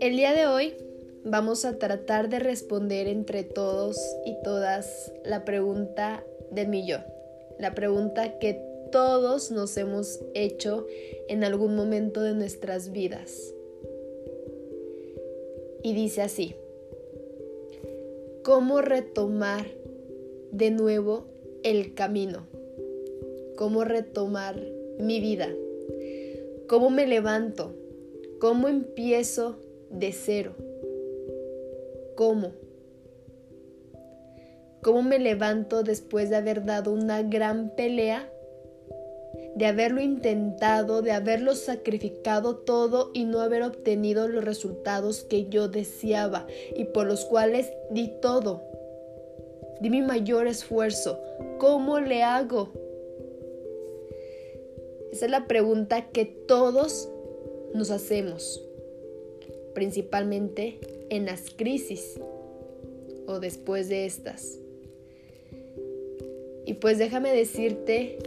El día de hoy vamos a tratar de responder entre todos y todas la pregunta del millón, la pregunta que todos nos hemos hecho en algún momento de nuestras vidas. Y dice así, ¿cómo retomar de nuevo el camino? ¿Cómo retomar mi vida? ¿Cómo me levanto? ¿Cómo empiezo de cero. ¿Cómo? ¿Cómo me levanto después de haber dado una gran pelea? De haberlo intentado, de haberlo sacrificado todo y no haber obtenido los resultados que yo deseaba y por los cuales di todo. Di mi mayor esfuerzo. ¿Cómo le hago? Esa es la pregunta que todos nos hacemos principalmente en las crisis o después de estas. Y pues déjame decirte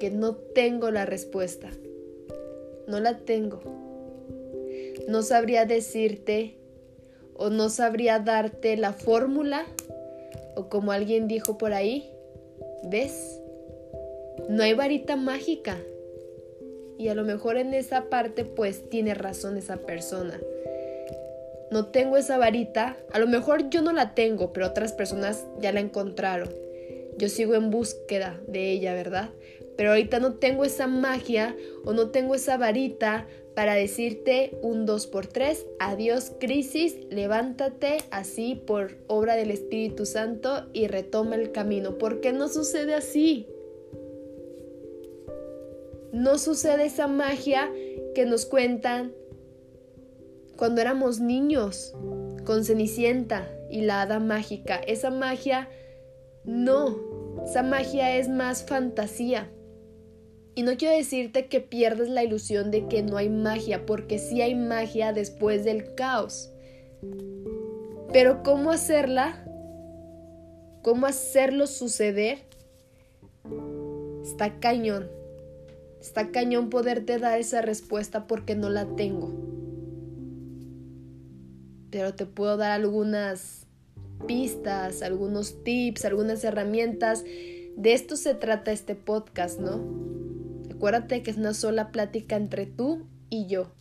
que no tengo la respuesta. No la tengo. No sabría decirte o no sabría darte la fórmula o como alguien dijo por ahí, ¿ves? No hay varita mágica. Y a lo mejor en esa parte pues tiene razón esa persona. No tengo esa varita, a lo mejor yo no la tengo, pero otras personas ya la encontraron. Yo sigo en búsqueda de ella, ¿verdad? Pero ahorita no tengo esa magia o no tengo esa varita para decirte un 2 por 3 adiós crisis, levántate así por obra del Espíritu Santo y retoma el camino. ¿Por qué no sucede así? No sucede esa magia que nos cuentan cuando éramos niños con Cenicienta y la hada mágica. Esa magia no, esa magia es más fantasía. Y no quiero decirte que pierdes la ilusión de que no hay magia, porque sí hay magia después del caos. Pero ¿cómo hacerla? ¿Cómo hacerlo suceder? Está cañón. Está cañón poderte dar esa respuesta porque no la tengo. Pero te puedo dar algunas pistas, algunos tips, algunas herramientas. De esto se trata este podcast, ¿no? Acuérdate que es una sola plática entre tú y yo.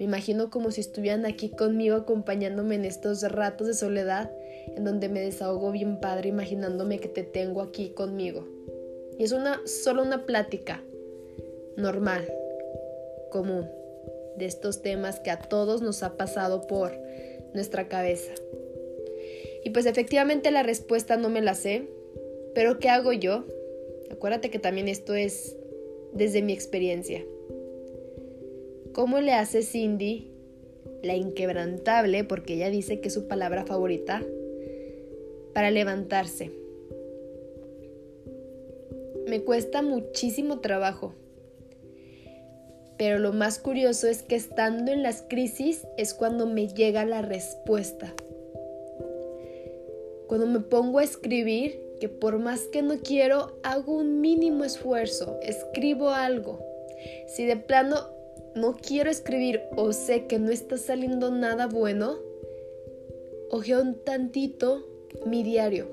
Me imagino como si estuvieran aquí conmigo acompañándome en estos ratos de soledad en donde me desahogo bien padre imaginándome que te tengo aquí conmigo. Y es una solo una plática, normal, común, de estos temas que a todos nos ha pasado por nuestra cabeza. Y pues efectivamente la respuesta no me la sé, pero ¿qué hago yo? Acuérdate que también esto es desde mi experiencia. ¿Cómo le hace Cindy, la inquebrantable, porque ella dice que es su palabra favorita, para levantarse? Me cuesta muchísimo trabajo pero lo más curioso es que estando en las crisis es cuando me llega la respuesta. Cuando me pongo a escribir, que por más que no quiero, hago un mínimo esfuerzo, escribo algo. Si de plano no quiero escribir o sé que no está saliendo nada bueno, ojeo un tantito mi diario.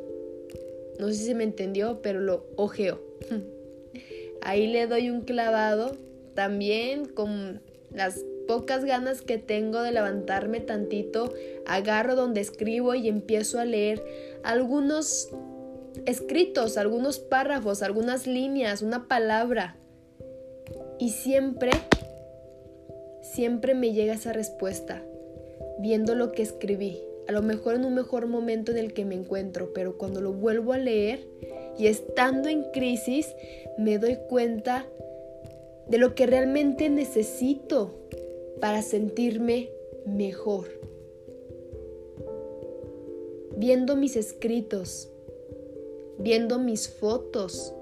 No sé si me entendió, pero lo ojeo. Ahí le doy un clavado también con las pocas ganas que tengo de levantarme tantito, agarro donde escribo y empiezo a leer algunos escritos, algunos párrafos, algunas líneas, una palabra. Y siempre, siempre me llega esa respuesta, viendo lo que escribí. A lo mejor en un mejor momento en el que me encuentro, pero cuando lo vuelvo a leer y estando en crisis, me doy cuenta de lo que realmente necesito para sentirme mejor. Viendo mis escritos, viendo mis fotos,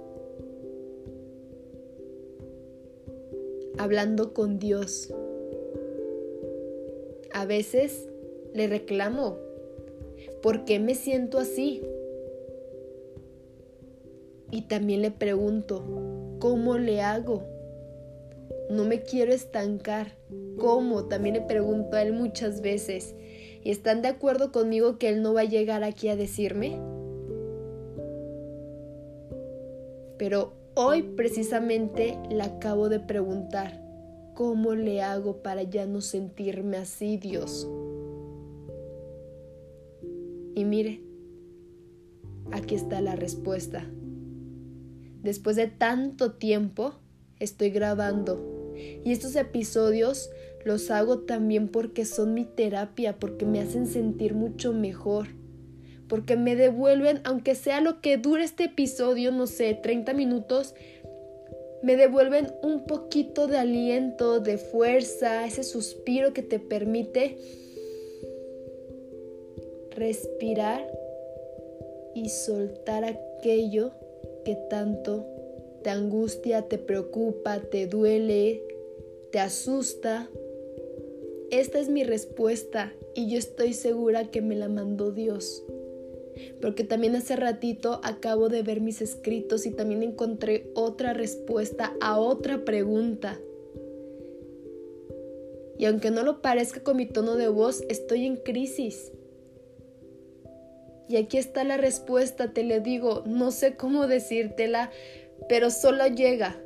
hablando con Dios. A veces le reclamo, ¿por qué me siento así? Y también le pregunto, ¿cómo le hago? No me quiero estancar. ¿Cómo? También le pregunto a él muchas veces. ¿Y están de acuerdo conmigo que él no va a llegar aquí a decirme? Pero hoy precisamente le acabo de preguntar, ¿cómo le hago para ya no sentirme así, Dios? Y mire, aquí está la respuesta. Después de tanto tiempo, estoy grabando. Y estos episodios los hago también porque son mi terapia, porque me hacen sentir mucho mejor, porque me devuelven, aunque sea lo que dure este episodio, no sé, 30 minutos, me devuelven un poquito de aliento, de fuerza, ese suspiro que te permite respirar y soltar aquello que tanto te angustia, te preocupa, te duele, te asusta. Esta es mi respuesta y yo estoy segura que me la mandó Dios. Porque también hace ratito acabo de ver mis escritos y también encontré otra respuesta a otra pregunta. Y aunque no lo parezca con mi tono de voz, estoy en crisis. Y aquí está la respuesta, te le digo, no sé cómo decírtela, pero solo llega.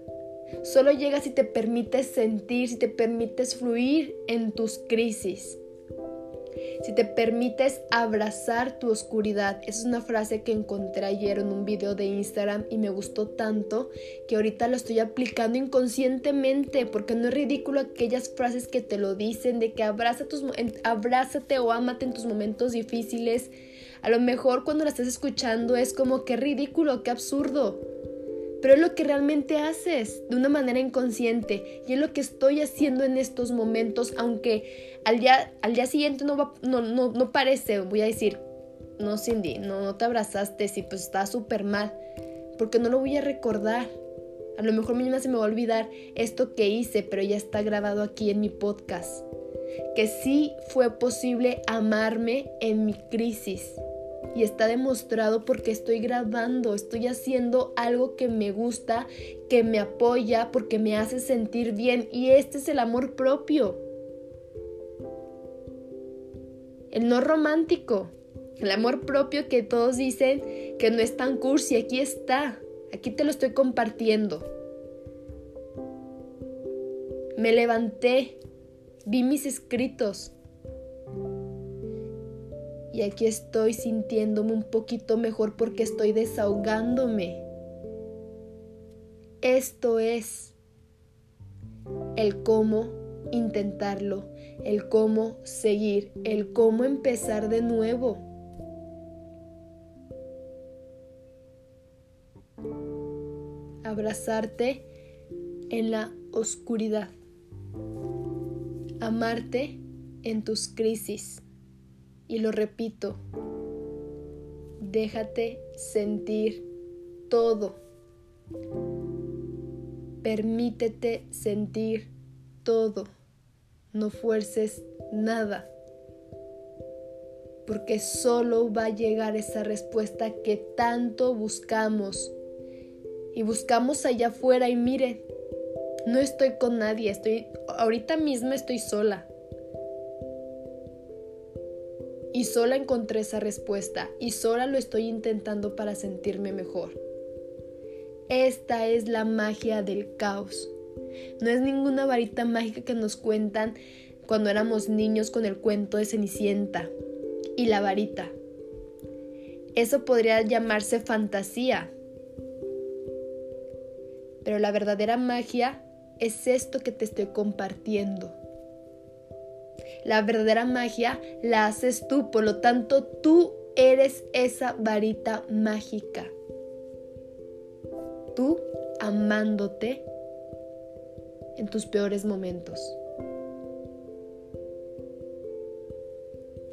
Solo llega si te permites sentir, si te permites fluir en tus crisis. Si te permites abrazar tu oscuridad. Esa es una frase que encontré ayer en un video de Instagram y me gustó tanto que ahorita lo estoy aplicando inconscientemente porque no es ridículo aquellas frases que te lo dicen de que abraza tus, abrázate o ámate en tus momentos difíciles. A lo mejor cuando la estás escuchando es como que ridículo, qué absurdo pero es lo que realmente haces de una manera inconsciente y es lo que estoy haciendo en estos momentos, aunque al día, al día siguiente no, no, no, no parece, voy a decir, no Cindy, no, no te abrazaste, sí, pues está súper mal, porque no lo voy a recordar. A lo mejor mañana se me va a olvidar esto que hice, pero ya está grabado aquí en mi podcast. Que sí fue posible amarme en mi crisis y está demostrado porque estoy grabando, estoy haciendo algo que me gusta, que me apoya, porque me hace sentir bien y este es el amor propio. El no romántico, el amor propio que todos dicen que no es tan cursi, aquí está, aquí te lo estoy compartiendo. Me levanté, vi mis escritos, y aquí estoy sintiéndome un poquito mejor porque estoy desahogándome. Esto es el cómo intentarlo, el cómo seguir, el cómo empezar de nuevo. Abrazarte en la oscuridad. Amarte en tus crisis. Y lo repito, déjate sentir todo. Permítete sentir todo. No fuerces nada. Porque solo va a llegar esa respuesta que tanto buscamos. Y buscamos allá afuera y mire, no estoy con nadie, estoy ahorita mismo estoy sola. Y sola encontré esa respuesta y sola lo estoy intentando para sentirme mejor. Esta es la magia del caos. No es ninguna varita mágica que nos cuentan cuando éramos niños con el cuento de Cenicienta y la varita. Eso podría llamarse fantasía. Pero la verdadera magia es esto que te estoy compartiendo. La verdadera magia la haces tú, por lo tanto tú eres esa varita mágica. Tú amándote en tus peores momentos.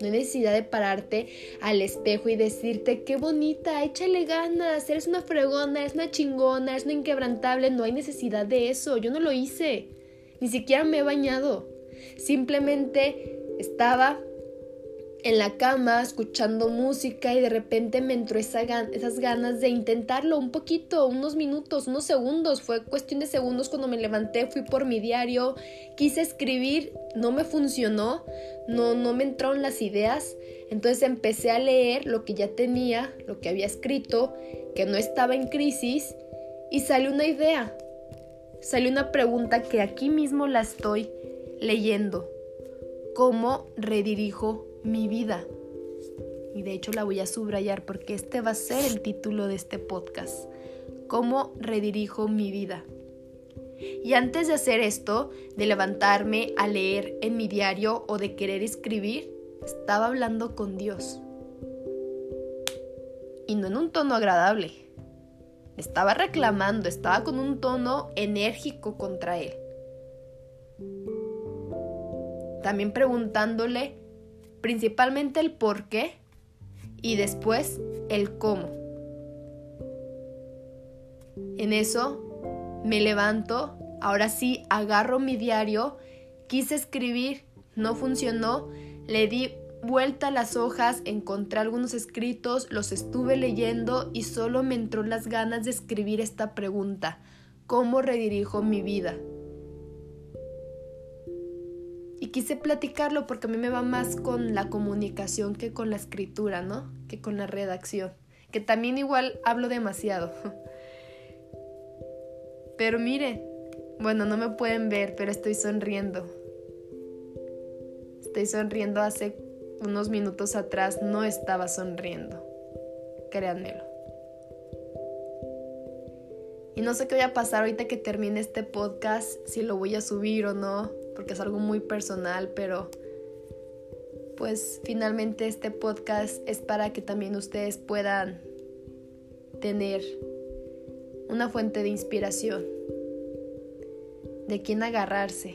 No hay necesidad de pararte al espejo y decirte, qué bonita, échale ganas, eres una fregona, eres una chingona, eres una inquebrantable. No hay necesidad de eso, yo no lo hice. Ni siquiera me he bañado. Simplemente estaba en la cama escuchando música y de repente me entró esa esas ganas de intentarlo un poquito, unos minutos, unos segundos. Fue cuestión de segundos cuando me levanté, fui por mi diario, quise escribir, no me funcionó, no, no me entraron las ideas. Entonces empecé a leer lo que ya tenía, lo que había escrito, que no estaba en crisis y salió una idea. Salió una pregunta que aquí mismo la estoy leyendo. ¿Cómo redirijo mi vida. Y de hecho la voy a subrayar porque este va a ser el título de este podcast. ¿Cómo redirijo mi vida? Y antes de hacer esto, de levantarme a leer en mi diario o de querer escribir, estaba hablando con Dios. Y no en un tono agradable. Estaba reclamando, estaba con un tono enérgico contra Él. También preguntándole principalmente el por qué y después el cómo. En eso me levanto, ahora sí agarro mi diario, quise escribir, no funcionó, le di vuelta a las hojas, encontré algunos escritos, los estuve leyendo y solo me entró las ganas de escribir esta pregunta, ¿cómo redirijo mi vida? Quise platicarlo porque a mí me va más con la comunicación que con la escritura, ¿no? Que con la redacción. Que también igual hablo demasiado. Pero mire, bueno, no me pueden ver, pero estoy sonriendo. Estoy sonriendo hace unos minutos atrás, no estaba sonriendo. Créanmelo. Y no sé qué voy a pasar ahorita que termine este podcast, si lo voy a subir o no porque es algo muy personal, pero pues finalmente este podcast es para que también ustedes puedan tener una fuente de inspiración, de quién agarrarse.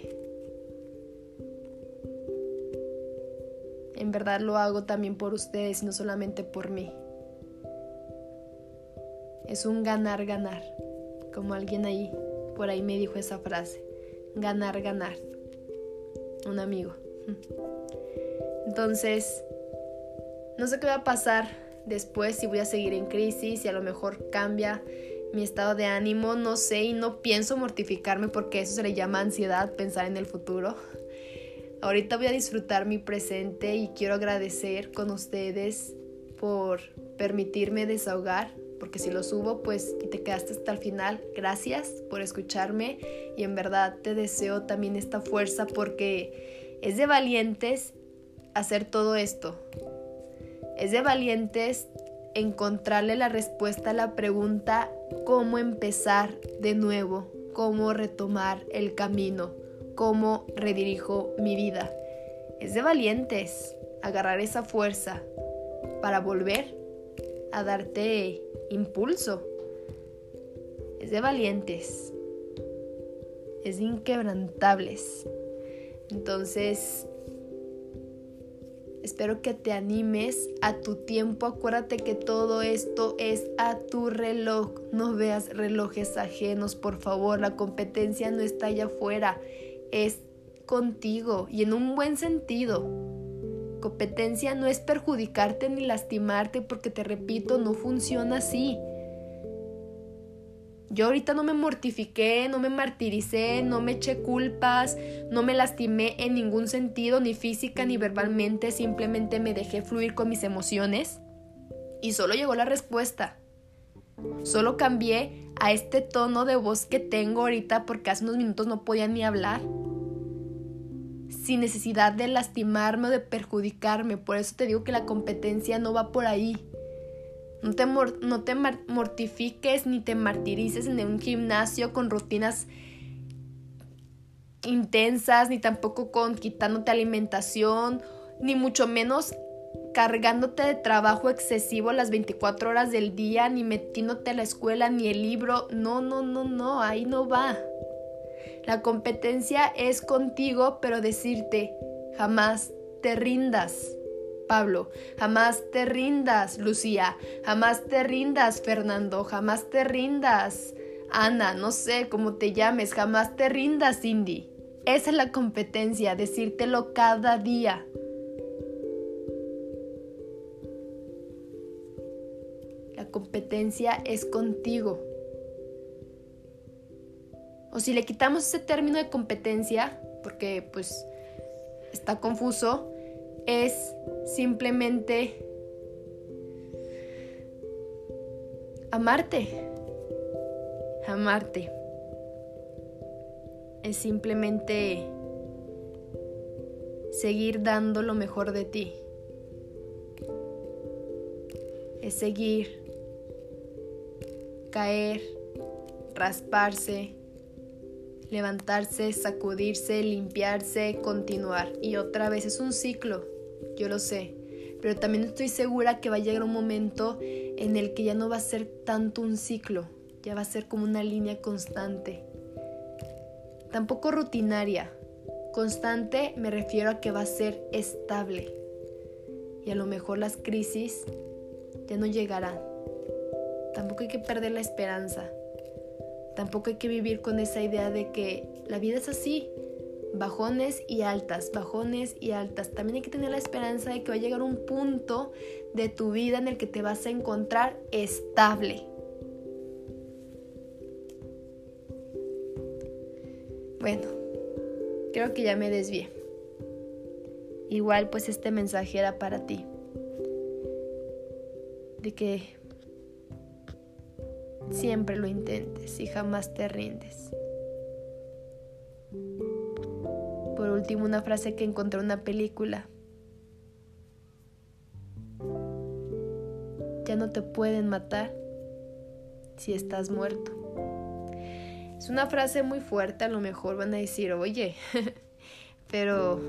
En verdad lo hago también por ustedes y no solamente por mí. Es un ganar, ganar, como alguien ahí, por ahí me dijo esa frase, ganar, ganar un amigo. Entonces, no sé qué va a pasar después, si voy a seguir en crisis, y a lo mejor cambia mi estado de ánimo, no sé, y no pienso mortificarme porque eso se le llama ansiedad, pensar en el futuro. Ahorita voy a disfrutar mi presente y quiero agradecer con ustedes por permitirme desahogar, porque si lo subo, pues y te quedaste hasta el final, gracias por escucharme y en verdad te deseo también esta fuerza porque es de valientes hacer todo esto. Es de valientes encontrarle la respuesta a la pregunta cómo empezar de nuevo, cómo retomar el camino, cómo redirijo mi vida. Es de valientes agarrar esa fuerza para volver a darte impulso. Es de valientes. Es de inquebrantables. Entonces, espero que te animes a tu tiempo. Acuérdate que todo esto es a tu reloj. No veas relojes ajenos, por favor. La competencia no está allá afuera. Es contigo y en un buen sentido competencia no es perjudicarte ni lastimarte porque te repito, no funciona así. Yo ahorita no me mortifiqué, no me martiricé, no me eché culpas, no me lastimé en ningún sentido, ni física ni verbalmente, simplemente me dejé fluir con mis emociones y solo llegó la respuesta. Solo cambié a este tono de voz que tengo ahorita porque hace unos minutos no podía ni hablar sin necesidad de lastimarme o de perjudicarme. Por eso te digo que la competencia no va por ahí. No te, no te mortifiques ni te martirices en un gimnasio con rutinas intensas, ni tampoco con quitándote alimentación, ni mucho menos cargándote de trabajo excesivo las 24 horas del día, ni metiéndote a la escuela, ni el libro. No, no, no, no, ahí no va. La competencia es contigo, pero decirte, jamás te rindas. Pablo, jamás te rindas, Lucía, jamás te rindas, Fernando, jamás te rindas, Ana, no sé cómo te llames, jamás te rindas, Cindy. Esa es la competencia, decírtelo cada día. La competencia es contigo. O si le quitamos ese término de competencia, porque pues está confuso, es simplemente amarte. Amarte. Es simplemente seguir dando lo mejor de ti. Es seguir, caer, rasparse, levantarse, sacudirse, limpiarse, continuar. Y otra vez es un ciclo, yo lo sé. Pero también estoy segura que va a llegar un momento en el que ya no va a ser tanto un ciclo, ya va a ser como una línea constante. Tampoco rutinaria. Constante me refiero a que va a ser estable. Y a lo mejor las crisis ya no llegarán. Tampoco hay que perder la esperanza. Tampoco hay que vivir con esa idea de que la vida es así, bajones y altas, bajones y altas. También hay que tener la esperanza de que va a llegar un punto de tu vida en el que te vas a encontrar estable. Bueno, creo que ya me desvié. Igual pues este mensaje era para ti. De que siempre lo intentes y jamás te rindes. Por último, una frase que encontré en una película. Ya no te pueden matar si estás muerto. Es una frase muy fuerte, a lo mejor van a decir, oye, pero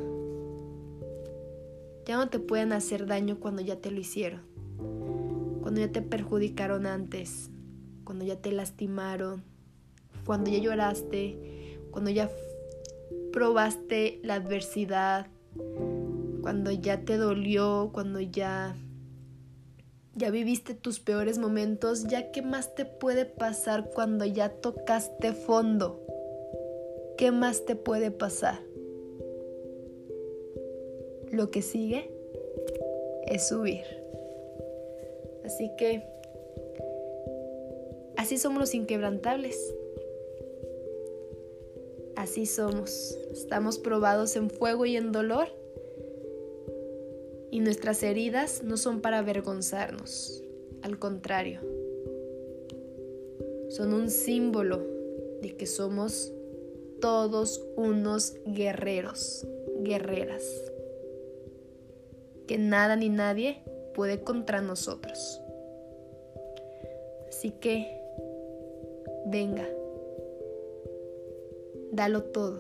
ya no te pueden hacer daño cuando ya te lo hicieron, cuando ya te perjudicaron antes, cuando ya te lastimaron, cuando ya lloraste, cuando ya probaste la adversidad, cuando ya te dolió, cuando ya ya viviste tus peores momentos, ya qué más te puede pasar cuando ya tocaste fondo? ¿Qué más te puede pasar? Lo que sigue es subir. Así que Así somos los inquebrantables. Así somos. Estamos probados en fuego y en dolor. Y nuestras heridas no son para avergonzarnos. Al contrario, son un símbolo de que somos todos unos guerreros, guerreras. Que nada ni nadie puede contra nosotros. Así que venga, dalo todo,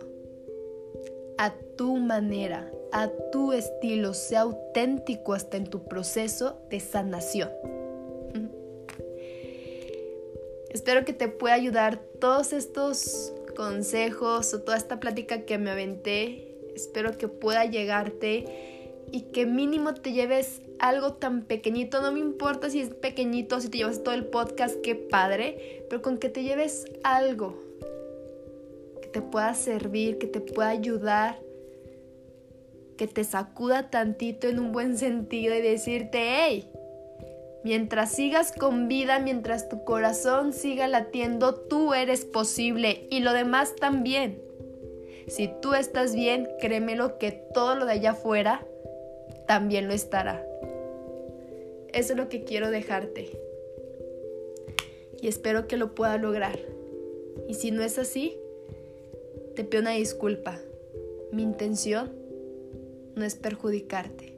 a tu manera, a tu estilo, sea auténtico hasta en tu proceso de sanación. Espero que te pueda ayudar todos estos consejos o toda esta plática que me aventé. Espero que pueda llegarte y que mínimo te lleves algo tan pequeñito, no me importa si es pequeñito, si te llevas todo el podcast, qué padre, pero con que te lleves algo que te pueda servir, que te pueda ayudar, que te sacuda tantito en un buen sentido y decirte, hey, mientras sigas con vida, mientras tu corazón siga latiendo, tú eres posible y lo demás también. Si tú estás bien, créemelo que todo lo de allá afuera también lo estará. Eso es lo que quiero dejarte. Y espero que lo pueda lograr. Y si no es así, te pido una disculpa. Mi intención no es perjudicarte.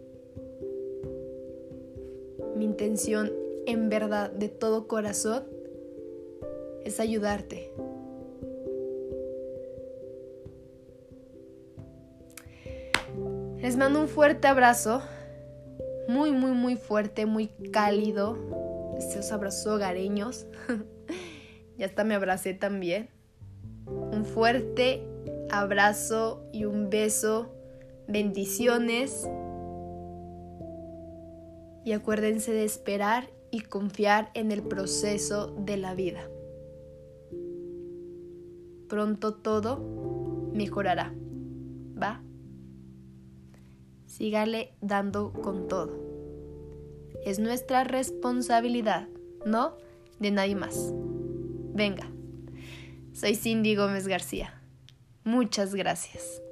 Mi intención en verdad de todo corazón es ayudarte. Les mando un fuerte abrazo, muy, muy, muy fuerte, muy cálido. Esos abrazos hogareños. ya hasta me abracé también. Un fuerte abrazo y un beso. Bendiciones. Y acuérdense de esperar y confiar en el proceso de la vida. Pronto todo mejorará. Sígale dando con todo. Es nuestra responsabilidad no de nadie más. Venga, soy Cindy Gómez García. Muchas gracias.